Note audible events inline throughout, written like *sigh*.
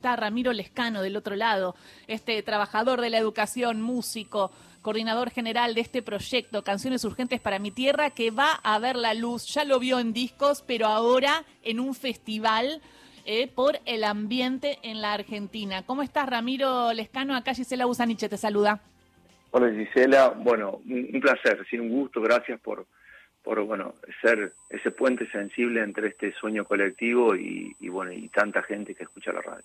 está Ramiro Lescano del otro lado, este trabajador de la educación, músico, coordinador general de este proyecto, Canciones Urgentes para mi Tierra, que va a ver la luz, ya lo vio en discos, pero ahora en un festival eh, por el ambiente en la Argentina. ¿Cómo estás, Ramiro Lescano? Acá Gisela Busaniche te saluda. Hola Gisela, bueno, un placer, sí, un gusto, gracias por, por bueno ser ese puente sensible entre este sueño colectivo y, bueno y tanta gente que escucha la radio.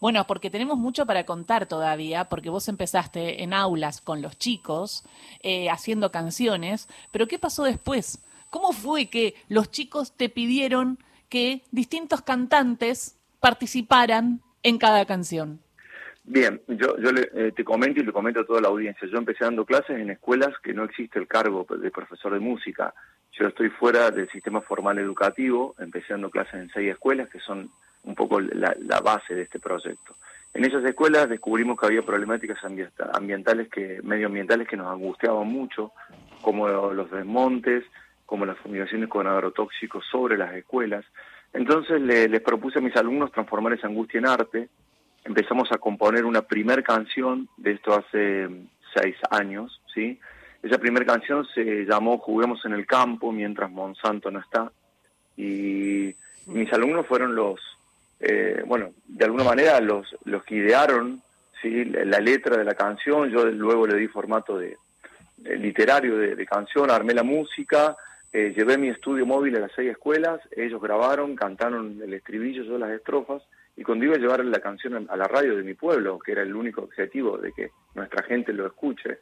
Bueno, porque tenemos mucho para contar todavía, porque vos empezaste en aulas con los chicos eh, haciendo canciones, pero ¿qué pasó después? ¿Cómo fue que los chicos te pidieron que distintos cantantes participaran en cada canción? Bien, yo, yo eh, te comento y le comento a toda la audiencia. Yo empecé dando clases en escuelas que no existe el cargo de profesor de música. Yo estoy fuera del sistema formal educativo, empecé dando clases en seis escuelas que son un poco la, base de este proyecto. En esas escuelas descubrimos que había problemáticas ambientales que, medioambientales que nos angustiaban mucho, como los desmontes, como las fumigaciones con agrotóxicos sobre las escuelas. Entonces les propuse a mis alumnos transformar esa angustia en arte, empezamos a componer una primer canción de esto hace seis años, ¿sí? Esa primera canción se llamó Juguemos en el campo mientras Monsanto no está y mis alumnos fueron los, eh, bueno, de alguna manera los, los que idearon ¿sí? la letra de la canción, yo luego le di formato de, literario de, canción, armé la música, eh, llevé mi estudio móvil a las seis escuelas, ellos grabaron, cantaron el estribillo, yo las estrofas, y cuando iba a llevar la canción a la radio de mi pueblo, que era el único objetivo de que nuestra gente lo escuche,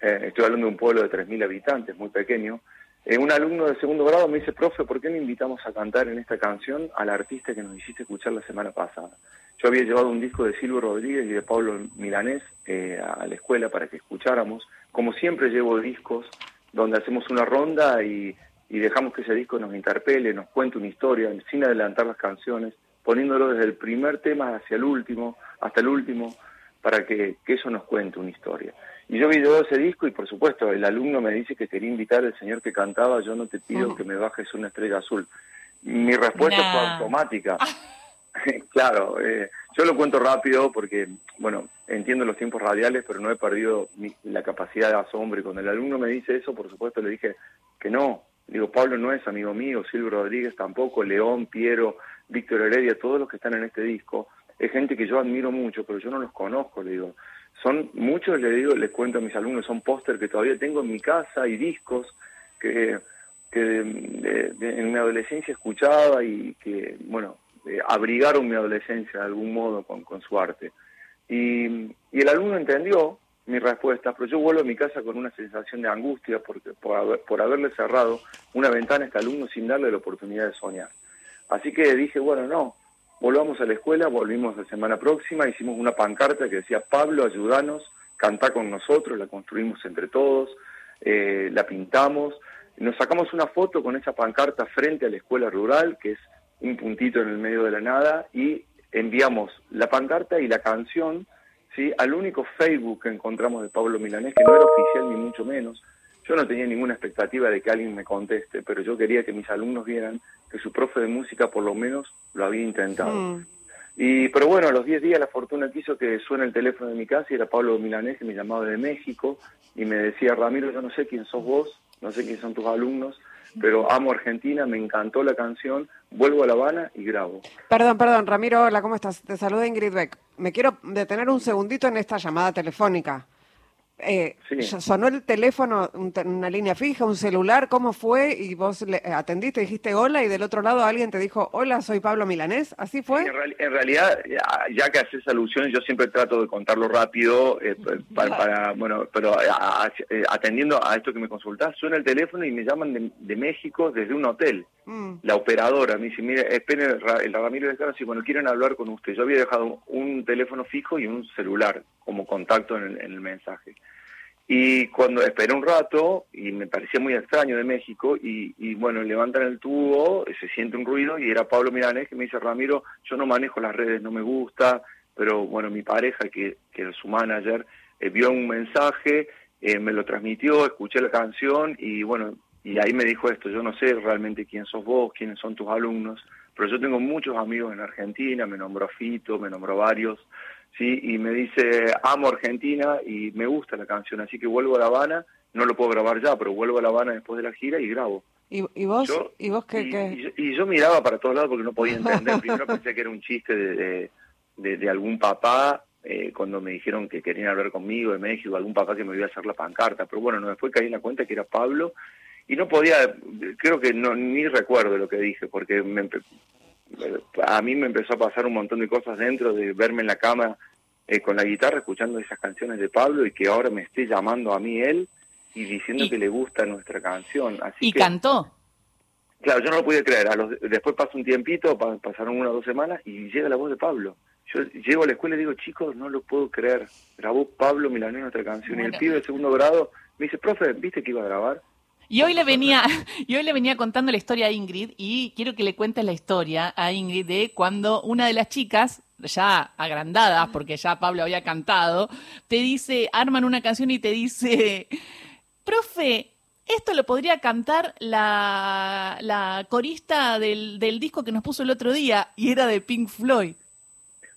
eh, estoy hablando de un pueblo de 3.000 habitantes, muy pequeño, eh, un alumno de segundo grado me dice, profe, ¿por qué no invitamos a cantar en esta canción al artista que nos hiciste escuchar la semana pasada? Yo había llevado un disco de Silvio Rodríguez y de Pablo Milanés eh, a la escuela para que escucháramos. Como siempre llevo discos donde hacemos una ronda y, y dejamos que ese disco nos interpele, nos cuente una historia, sin adelantar las canciones poniéndolo desde el primer tema hacia el último, hasta el último, para que, eso nos cuente una historia. Y yo vi todo ese disco y por supuesto el alumno me dice que quería invitar al señor que cantaba, yo no te pido que me bajes una estrella azul. Mi respuesta fue automática. *laughs* claro, eh, yo lo cuento rápido porque, bueno, entiendo los tiempos radiales, pero no he perdido la capacidad de asombro. Y cuando el alumno me dice eso, por supuesto le dije que no. Digo, Pablo no es amigo mío, Silvio Rodríguez tampoco, León, Piero, Víctor Heredia, todos los que están en este disco, es gente que yo admiro mucho, pero yo no los conozco, le digo. Son muchos, le digo, les cuento a mis alumnos, son póster que todavía tengo en mi casa y discos que, que en mi adolescencia escuchaba y que, bueno, eh, abrigaron mi adolescencia de algún modo con, con su arte. Y, y, el alumno entendió mi respuesta, pero yo vuelvo a mi casa con una sensación de angustia porque, por, por haberle cerrado una ventana a este alumno sin darle la oportunidad de soñar. Así que dije, bueno, no, volvamos a la escuela, volvimos la semana próxima, hicimos una pancarta que decía, Pablo, ayúdanos, canta con nosotros, la construimos entre todos, eh, la pintamos, nos sacamos una foto con esa pancarta frente a la escuela rural, que es un puntito en el medio de la nada, y enviamos la pancarta y la canción ¿sí? al único Facebook que encontramos de Pablo Milanés, que no era oficial ni mucho menos. Yo no tenía ninguna expectativa de que alguien me conteste, pero yo quería que mis alumnos vieran que su profe de música por lo menos lo había intentado. Mm. Y, pero bueno, a los 10 días la fortuna quiso que suene el teléfono de mi casa y era Pablo Milanés que me llamaba de México y me decía, Ramiro, yo no sé quién sos vos, no sé quién son tus alumnos, pero amo Argentina, me encantó la canción, vuelvo a La Habana y grabo. Perdón, perdón, Ramiro, hola, ¿cómo estás? Te saluda Ingrid Beck. Me quiero detener un segundito en esta llamada telefónica. Eh, ¿Sonó el teléfono, una línea fija, un celular? ¿Cómo fue? Y vos le eh, atendiste, dijiste hola y del otro lado alguien te dijo, hola, soy Pablo Milanés. ¿Así fue? en, realidad, ya que haces alusiones, yo siempre trato de contarlo rápido, eh, *laughs* para, bueno, pero eh, atendiendo a esto que me consultás, suena el teléfono y me llaman de, México desde un hotel. Mm. La operadora me dice, mire, espere, el Ramiro de Carlos, si bueno, quieren hablar con usted. Yo había dejado un teléfono fijo y un celular como contacto en el mensaje. Y cuando esperé un rato, y me parecía muy extraño de México, y, bueno, levantan el tubo, se siente un ruido, y era Pablo Milanés que me dice, Ramiro, yo no manejo las redes, no me gusta, pero bueno, mi pareja, que, que es su manager, eh, vio un mensaje, eh, me lo transmitió, escuché la canción, y bueno, y ahí me dijo esto, yo no sé realmente quién sos vos, quiénes son tus alumnos, pero yo tengo muchos amigos en Argentina, me nombró Fito, me nombró varios, sí, y me dice, amo Argentina y me gusta la canción, así que vuelvo a La Habana, no lo puedo grabar ya, pero vuelvo a La Habana después de la gira y grabo. ¿Y, vos, ¿y vos qué, y, yo, miraba para todos lados porque no podía *laughs* entender. Primero pensé que era un chiste de, de, algún papá eh, cuando me dijeron que querían hablar conmigo de México, algún papá que me iba a hacer la pancarta. Pero bueno, no, después caí en la cuenta que era Pablo y no podía, creo que no ni recuerdo lo que dije porque me, a mí me empezó a pasar un montón de cosas dentro de verme en la cama eh, con la guitarra escuchando esas canciones de Pablo y que ahora me esté llamando a mí él y diciendo que le gusta nuestra canción. Así ¿Y cantó? Claro, yo no lo pude creer. A los, después pasa un tiempito, pasaron una o dos semanas y llega la voz de Pablo. Yo llego a la escuela y digo, chicos, no lo puedo creer. Grabó Pablo Milanés nuestra canción. Y el pibe de segundo grado me dice, profe, ¿viste que iba a grabar? Y hoy le venía, *laughs* y hoy le venía contando la historia a Ingrid y quiero que le cuentes la historia a Ingrid de cuando una de las chicas, ya agrandadas, porque ya Pablo había cantado, te dice, arman una canción y te dice, profe, esto lo podría cantar la, la corista del, del, disco que nos puso el otro día y era de Pink Floyd.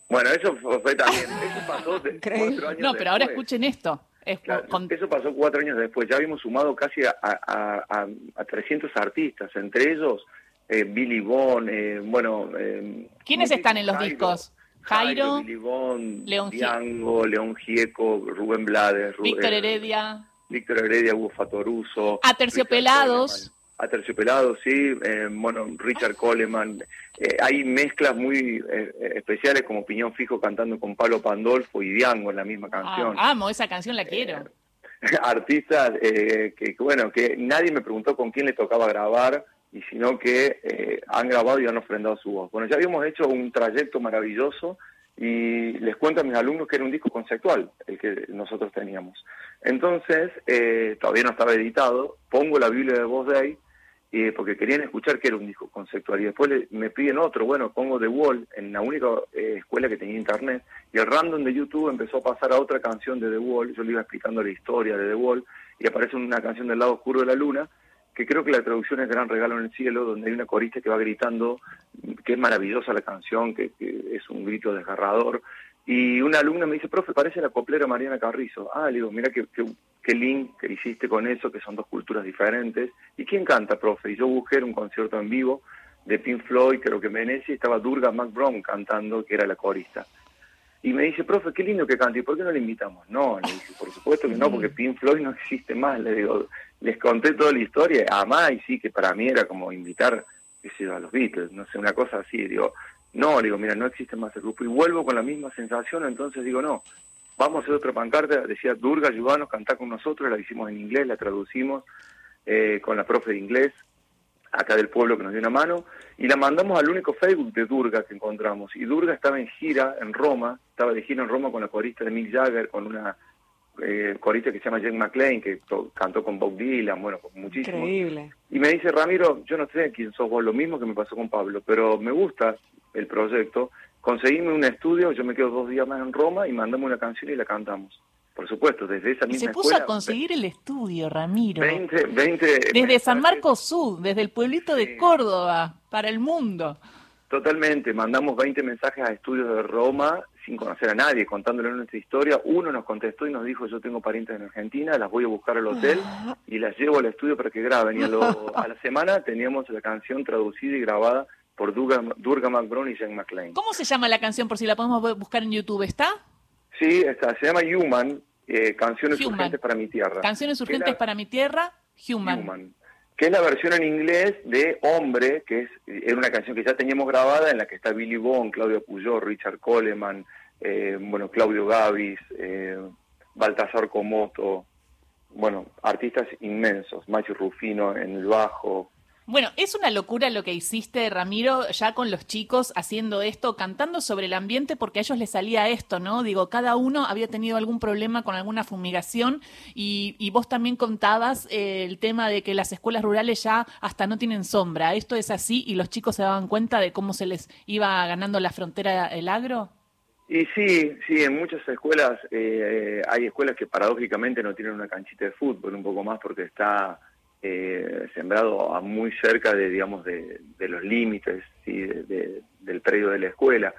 Bueno, eso fue, también, eso pasó de *laughs* cuatro años No, pero ahora escuchen esto. Eso pasó cuatro años después, ya habíamos sumado casi a, a, a, 300 artistas, entre ellos eh, Billy Bond, eh, bueno... Eh, ¿Quiénes están en los discos? Jairo, León Diango, León Gieco, Rubén Blades, Víctor Heredia. Víctor Heredia, Hugo Fatoruso. Aterciopelados. Aterciopelados, sí, eh, bueno, Richard Coleman. Eh, hay mezclas muy eh, especiales como Piñón Fijo cantando con Pablo Pandolfo y Diango en la misma ah, canción. amo, esa canción la quiero. *laughs* artistas que, bueno, que nadie me preguntó con quién le tocaba grabar, y sino que han grabado y han ofrendado su voz. Bueno, ya habíamos hecho un trayecto maravilloso y les cuento a mis alumnos que era un disco conceptual el que nosotros teníamos. Entonces, eh, todavía no estaba editado, pongo la Biblia de voz de ahí, eh, porque querían escuchar que era un disco conceptual. Y después me piden otro, bueno, pongo The Wall en la única eh, escuela que tenía internet, y el random de YouTube empezó a pasar a otra canción de The Wall, yo le iba explicando la historia de The Wall, y aparece una canción del lado oscuro de la luna, que creo que la traducción es Gran Regalo en el Cielo, donde hay una corista que va gritando que es maravillosa la canción, que, es un grito desgarrador. Y una alumna me dice, profe, parece la coplera Mariana Carrizo. Ah, le digo, mira qué, qué, link que hiciste con eso, que son dos culturas diferentes. ¿Y quién canta, profe? Y yo busqué un concierto en vivo de Pink Floyd, creo que en Venecia, estaba Durga McBrown cantando, que era la corista. Y me dice, profe, qué lindo que cante, ¿y por qué no le invitamos? No, le dije, por supuesto que no, porque Pink Floyd no existe más. Le digo, les conté toda la historia, además, y sí, que para mí era como invitar, qué sé a los Beatles, no sé, una cosa así. Digo, no, digo, mira, no existe más el grupo. Y vuelvo con la misma sensación, entonces digo, no, vamos a hacer otra pancarta. Decía, Durga, ayúdanos, cantá con nosotros, la hicimos en inglés, la traducimos eh, con la profe de inglés acá del pueblo que nos dio una mano, y la mandamos al único Facebook de Durga que encontramos. Y Durga estaba en gira en Roma, estaba de gira en Roma con la corista de Mick Jagger, con una eh, corista que se llama Jen McLean, que cantó con Bob Dylan, bueno, con muchísimo. Increíble. Y me dice, Ramiro, yo no sé quién sos vos, lo mismo que me pasó con Pablo, pero me gusta el proyecto, conseguime un estudio, yo me quedo dos días más en Roma y mandamos una canción y la cantamos. Por supuesto, desde esa misma y se puso a conseguir el estudio, Ramiro. 20, 20 desde San Marcos Sur, desde el pueblito de Córdoba, para el mundo. Totalmente, mandamos 20 mensajes a estudios de Roma sin conocer a nadie, contándole nuestra historia. Uno nos contestó y nos dijo, yo tengo parientes en Argentina, las voy a buscar al hotel ah. y las llevo al estudio para que graben. Y a, *laughs* la semana teníamos la canción traducida y grabada por Durga, Durga McBrown y Jen McLean. ¿Cómo se llama la canción por si la podemos buscar en YouTube? ¿Está? Sí, está, se llama Human, eh, Canciones Urgentes para mi Tierra. Canciones Urgentes para mi Tierra, Human. Que es la versión en inglés de Hombre, que es era una canción que ya teníamos grabada en la que está Billy Bond, Claudio Puyol, Richard Coleman, eh, bueno, Claudio Gavis, eh, Baltasar Comoto, bueno, artistas inmensos, Macho Rufino en el bajo, bueno, es una locura lo que hiciste, Ramiro, ya con los chicos haciendo esto, cantando sobre el ambiente, porque a ellos les salía esto, ¿no? Digo, cada uno había tenido algún problema con alguna fumigación y, vos también contabas eh, el tema de que las escuelas rurales ya hasta no tienen sombra. ¿Esto es así y los chicos se daban cuenta de cómo se les iba ganando la frontera el agro? Y sí, sí, en muchas escuelas eh, hay escuelas que paradójicamente no tienen una canchita de fútbol, un poco más porque está eh, sembrado a muy cerca de, digamos, de, los límites del predio de la escuela.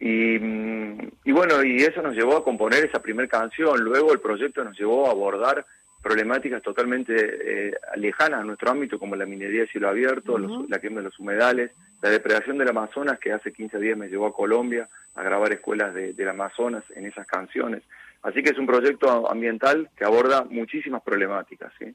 Y, mm, y, bueno, y eso nos llevó a componer esa primera canción. Luego el proyecto nos llevó a abordar problemáticas totalmente eh, lejanas a nuestro ámbito, como la minería de cielo abierto, la quema de los humedales, la depredación del Amazonas, que hace 15 días me llevó a Colombia a grabar escuelas de, del Amazonas en esas canciones. Así que es un proyecto ambiental que aborda muchísimas problemáticas. ¿sí?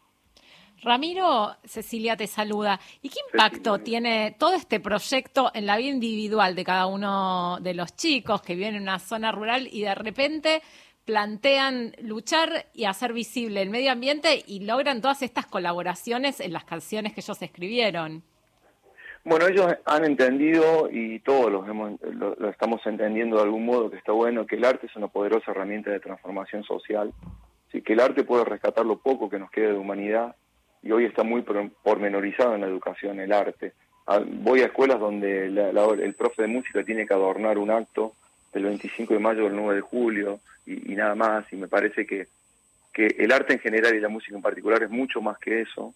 Ramiro, Cecilia te saluda. ¿Y qué impacto tiene todo este proyecto en la vida individual de cada uno de los chicos que viven en una zona rural y de repente plantean luchar y hacer visible el medio ambiente y logran todas estas colaboraciones en las canciones que ellos escribieron? Bueno, ellos han entendido y todos los lo, estamos entendiendo de algún modo que está bueno que el arte es una poderosa herramienta de transformación social, ¿sí? que el arte puede rescatar lo poco que nos queda de humanidad y hoy está muy pormenorizado en la educación el arte. Ah, voy a escuelas donde el profe de música tiene que adornar un acto del 25 de mayo el 9 de julio y, nada más, y me parece que, que el arte en general y la música en particular es mucho más que eso,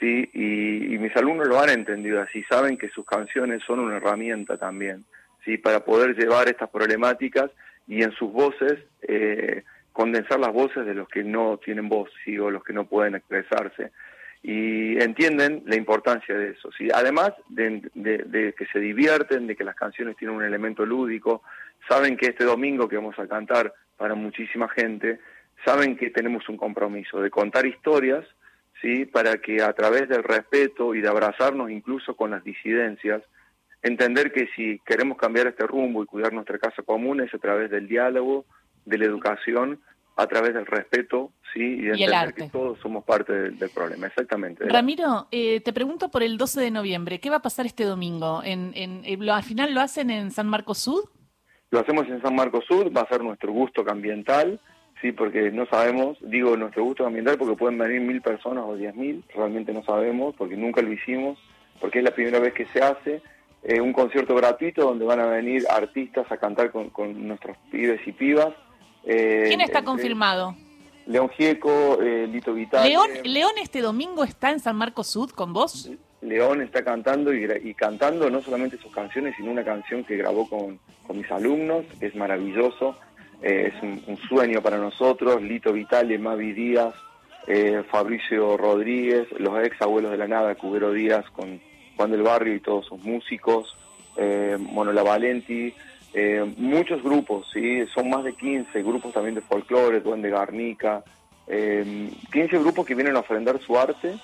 ¿sí? Y, mis alumnos lo han entendido así, saben que sus canciones son una herramienta también, ¿sí? Para poder llevar estas problemáticas y en sus voces eh, condensar las voces de los que no tienen voz, ¿sí? O los que no pueden expresarse y entienden la importancia de eso. ¿sí? Además de, que se divierten, de que las canciones tienen un elemento lúdico, saben que este domingo que vamos a cantar para muchísima gente, saben que tenemos un compromiso de contar historias, ¿sí? para que a través del respeto y de abrazarnos incluso con las disidencias, entender que si queremos cambiar este rumbo y cuidar nuestra casa común es a través del diálogo, de la educación, a través del respeto, sí, y de entender que todos somos parte del, problema, exactamente. Ramiro, eh, te pregunto por el 12 de noviembre, ¿qué va a pasar este domingo? ¿En, en, eh, ¿Al final lo hacen en San Marcos Sud? Lo hacemos en San Marcos Sud, va a ser nuestro gusto ambiental, sí, porque no sabemos, digo nuestro gusto ambiental porque pueden venir mil personas o diez mil, realmente no sabemos, porque nunca lo hicimos, porque es la primera vez que se hace, eh, un concierto gratuito donde van a venir artistas a cantar con, con nuestros pibes y pibas, eh, ¿Quién está confirmado? León Gieco, eh, Lito Vital. León, León este domingo está en San Marcos Sud con vos. León está cantando y, cantando no solamente sus canciones, sino una canción que grabó con, mis alumnos, es maravilloso, eh, es un, sueño para nosotros, Lito Vitale, Mavi Díaz, Fabricio Rodríguez, los ex abuelos de la nada, Cubero Díaz con Juan del Barrio y todos sus músicos, Monola Valenti, eh, muchos grupos, ¿sí? son más de 15 grupos también de folclore, Duende Garnica, eh, 15 grupos que vienen a ofrendar su arte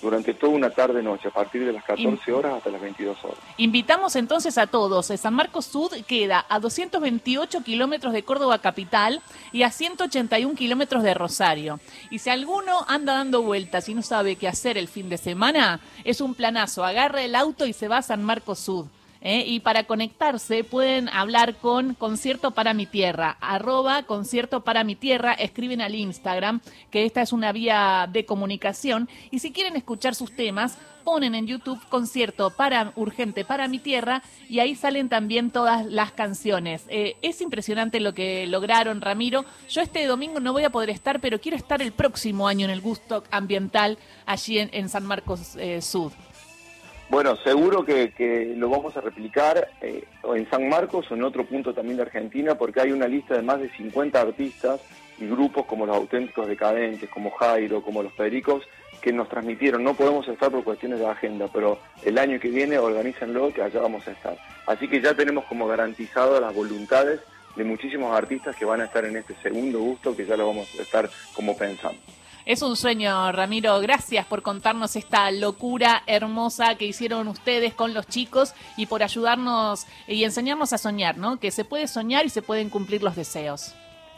durante toda una tarde-noche, a partir de las 14 horas hasta las 22 horas. Invitamos entonces a todos. San Marcos Sud queda a 228 kilómetros de Córdoba capital y a 181 kilómetros de Rosario. Y si alguno anda dando vueltas y no sabe qué hacer el fin de semana, es un planazo. Agarra el auto y se va a San Marcos Sud. ¿Eh? y para conectarse pueden hablar con Concierto para mi Tierra, arroba Concierto para mi Tierra, escriben al Instagram, que esta es una vía de comunicación, y si quieren escuchar sus temas, ponen en YouTube Concierto para Urgente para mi Tierra, y ahí salen también todas las canciones. Eh, es impresionante lo que lograron, Ramiro. Yo este domingo no voy a poder estar, pero quiero estar el próximo año en el Gusto Ambiental allí en, San Marcos eh, Sud. Bueno, seguro que, lo vamos a replicar eh, en San Marcos o en otro punto también de Argentina, porque hay una lista de más de 50 artistas y grupos como los auténticos decadentes, como Jairo, como los Pericos, que nos transmitieron. No podemos estar por cuestiones de agenda, pero el año que viene organícenlo, que allá vamos a estar. Así que ya tenemos como garantizado las voluntades de muchísimos artistas que van a estar en este segundo gusto, que ya lo vamos a estar como pensando. Es un sueño, Ramiro. Gracias por contarnos esta locura hermosa que hicieron ustedes con los chicos y por ayudarnos y enseñarnos a soñar, ¿no? Que se puede soñar y se pueden cumplir los deseos.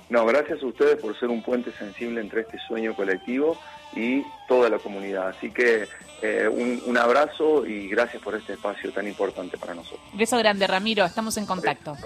No, gracias a ustedes por ser un puente sensible entre este sueño colectivo y toda la comunidad. Así que eh, un, un, abrazo y gracias por este espacio tan importante para nosotros. Beso grande, Ramiro. Estamos en contacto.